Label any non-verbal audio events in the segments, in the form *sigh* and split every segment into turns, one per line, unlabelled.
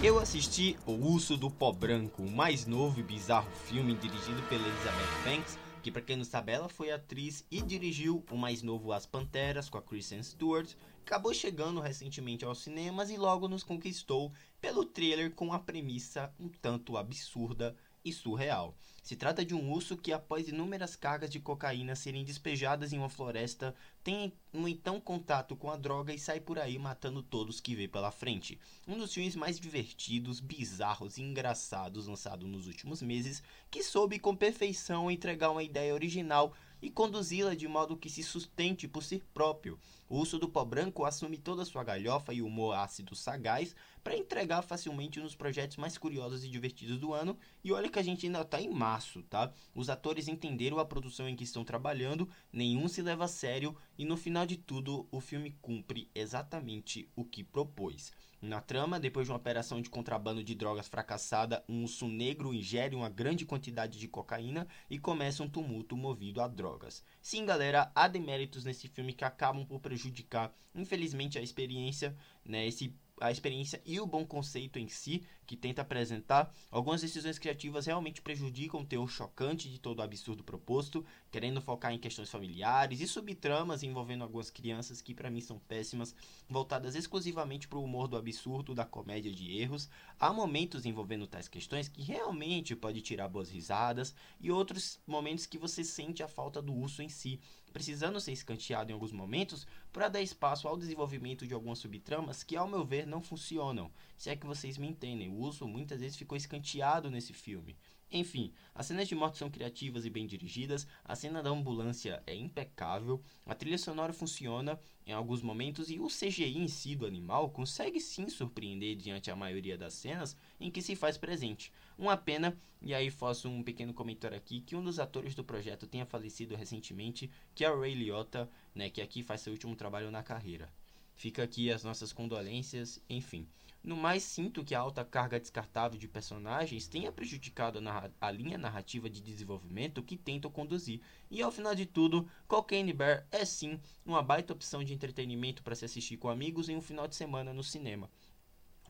Eu assisti O Urso do Pó Branco, o mais novo e bizarro filme dirigido pela Elizabeth Banks, que para quem não sabe ela foi atriz e dirigiu o mais novo As Panteras com a Kristen Stewart, acabou chegando recentemente aos cinemas e logo nos conquistou pelo trailer com a premissa um tanto absurda e surreal. Se trata de um urso que, após inúmeras cargas de cocaína serem despejadas em uma floresta, tem um então contato com a droga e sai por aí matando todos que vê pela frente. Um dos filmes mais divertidos, bizarros e engraçados lançado nos últimos meses, que soube com perfeição entregar uma ideia original e conduzi-la de modo que se sustente por si próprio. O urso do pó branco assume toda a sua galhofa e humor ácido sagaz para entregar facilmente nos projetos mais curiosos e divertidos do ano. E olha que a gente ainda está em março, tá? Os atores entenderam a produção em que estão trabalhando, nenhum se leva a sério e no final de tudo o filme cumpre exatamente o que propôs. Na trama, depois de uma operação de contrabando de drogas fracassada, um urso negro ingere uma grande quantidade de cocaína e começa um tumulto movido a drogas. Sim, galera, há deméritos nesse filme que acabam por prejudicar, infelizmente, a experiência, né? Esse a experiência e o bom conceito em si que tenta apresentar, algumas decisões criativas realmente prejudicam o teor chocante de todo o absurdo proposto, querendo focar em questões familiares e subtramas envolvendo algumas crianças que para mim são péssimas, voltadas exclusivamente para o humor do absurdo, da comédia de erros. Há momentos envolvendo tais questões que realmente pode tirar boas risadas e outros momentos que você sente a falta do urso em si, precisando ser escanteado em alguns momentos para dar espaço ao desenvolvimento de algumas subtramas que, ao meu ver, não funcionam. Se é que vocês me entendem, o urso muitas vezes ficou escanteado nesse filme. Enfim, as cenas de morte são criativas e bem dirigidas, a cena da ambulância é impecável, a trilha sonora funciona em alguns momentos e o CGI em si do animal consegue sim surpreender diante a maioria das cenas em que se faz presente. Uma pena, e aí faço um pequeno comentário aqui, que um dos atores do projeto tenha falecido recentemente, que é o Ray Liotta, né, que aqui faz seu último trabalho na carreira. Fica aqui as nossas condolências, enfim. No mais, sinto que a alta carga descartável de personagens tenha prejudicado a, a, linha narrativa de desenvolvimento que tentam conduzir. E ao final de tudo, Cocaine Bear é sim uma baita opção de entretenimento para se assistir com amigos em um final de semana no cinema.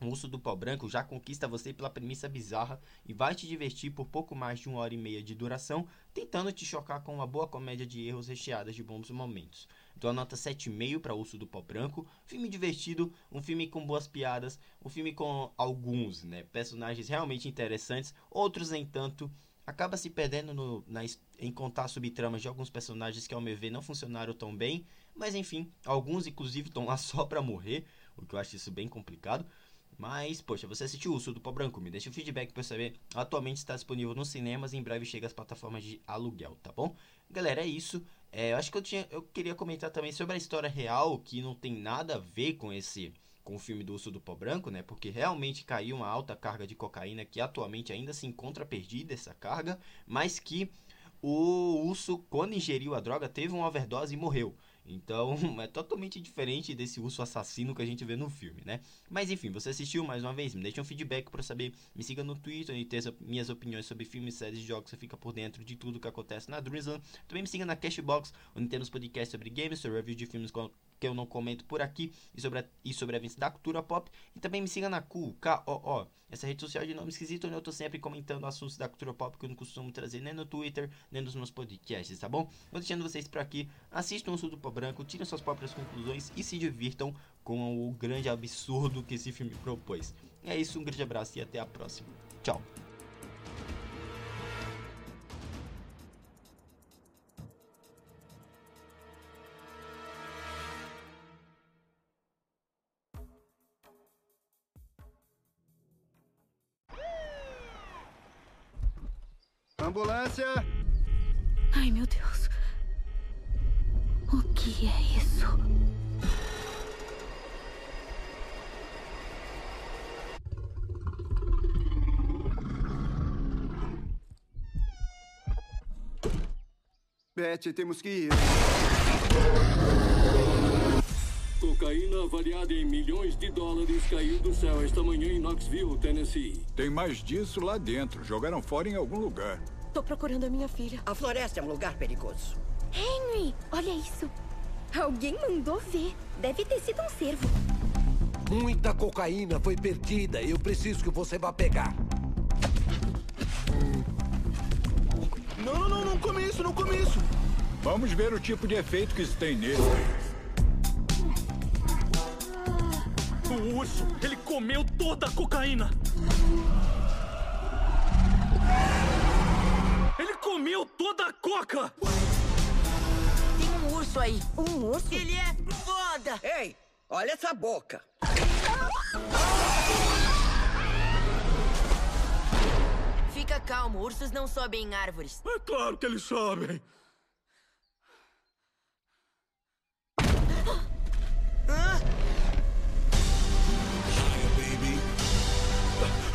O Urso do Pó Branco já conquista você pela premissa bizarra e vai te divertir por pouco mais de uma hora e meia de duração, tentando te chocar com uma boa comédia de erros recheadas de bons momentos. Dou a nota 7,5 para Urso do Pó Branco. Filme divertido, um filme com boas piadas, um filme com alguns né, personagens realmente interessantes, outros, nem tanto. Acaba se perdendo no, na, em contar subtramas de alguns personagens que, ao meu ver, não funcionaram tão bem. Mas enfim, alguns inclusive estão lá *laughs* só para morrer, o que eu acho isso bem complicado. Mas, poxa, você assistiu o Urso do Pó Branco? Me deixa o feedback para saber. Atualmente está disponível nos cinemas e em breve chega às plataformas de aluguel, tá bom? Galera, é isso. É, eu acho que eu, tinha, eu queria comentar também sobre a história real, que não tem nada a ver com esse com o filme do Urso do Pó Branco, né? Porque realmente caiu uma alta carga de cocaína que atualmente ainda se encontra perdida essa carga, mas que o urso, quando ingeriu a droga, teve uma overdose e morreu. Então, *laughs* é totalmente diferente desse urso assassino que a gente vê no filme, né? Mas enfim, você assistiu mais uma vez? Me deixa um feedback para saber. Me siga no Twitter e ter minhas opiniões sobre filmes, séries e jogos. Você fica por dentro de tudo que acontece na Drizzle. Também me siga na Cashbox, onde temos podcasts sobre games, sobre review de filmes que eu não comento por aqui e sobre, a, e sobre eventos da cultura pop. E também me siga na Ku, K-O-O, essa rede social de nome esquisito, onde eu tô sempre comentando assuntos da cultura pop que eu não costumo trazer nem no Twitter, nem nos meus podcasts, tá bom? Vou deixando vocês por aqui. Assistam o Sul do Pó Branco, tirem suas próprias conclusões e se divirtam com o grande absurdo que esse filme propôs. É isso, um grande abraço e até a próxima. Tchau.
Ambulância!
Ai, meu Deus. O que é isso?
Beth, temos que ir.
Cocaína avaliada em milhões de dólares caiu do céu esta manhã em Knoxville, Tennessee.
Tem mais disso lá dentro. Jogaram fora em algum lugar.
Tô procurando a minha filha.
A floresta é um lugar perigoso.
Henry, olha isso. Alguém mandou ver. Deve ter sido um cervo.
Muita cocaína foi perdida. Eu preciso que você vá pegar.
Não, não, não, não come isso, não come isso.
Vamos ver o tipo de efeito que isso tem nele.
O urso, ele comeu toda a cocaína. Coca.
Tem um urso aí.
Um urso?
Ele é foda.
Ei, olha essa boca.
Fica calmo, ursos não sobem em árvores.
É claro que eles sobem.
Ah!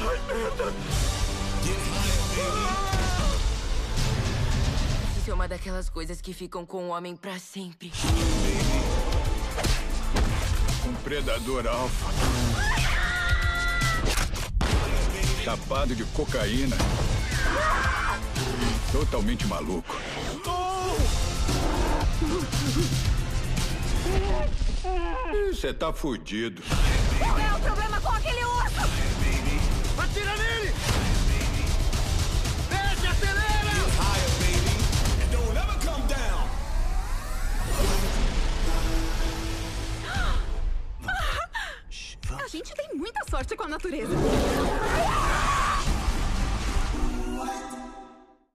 Ai, merda!
Isso é uma daquelas coisas que ficam com o homem pra sempre.
Um predador alfa. Chapado de cocaína. Totalmente maluco. Você tá fudido.
Qual é o problema com aquele urso?
Atira nele!
Gente tem muita sorte com a natureza.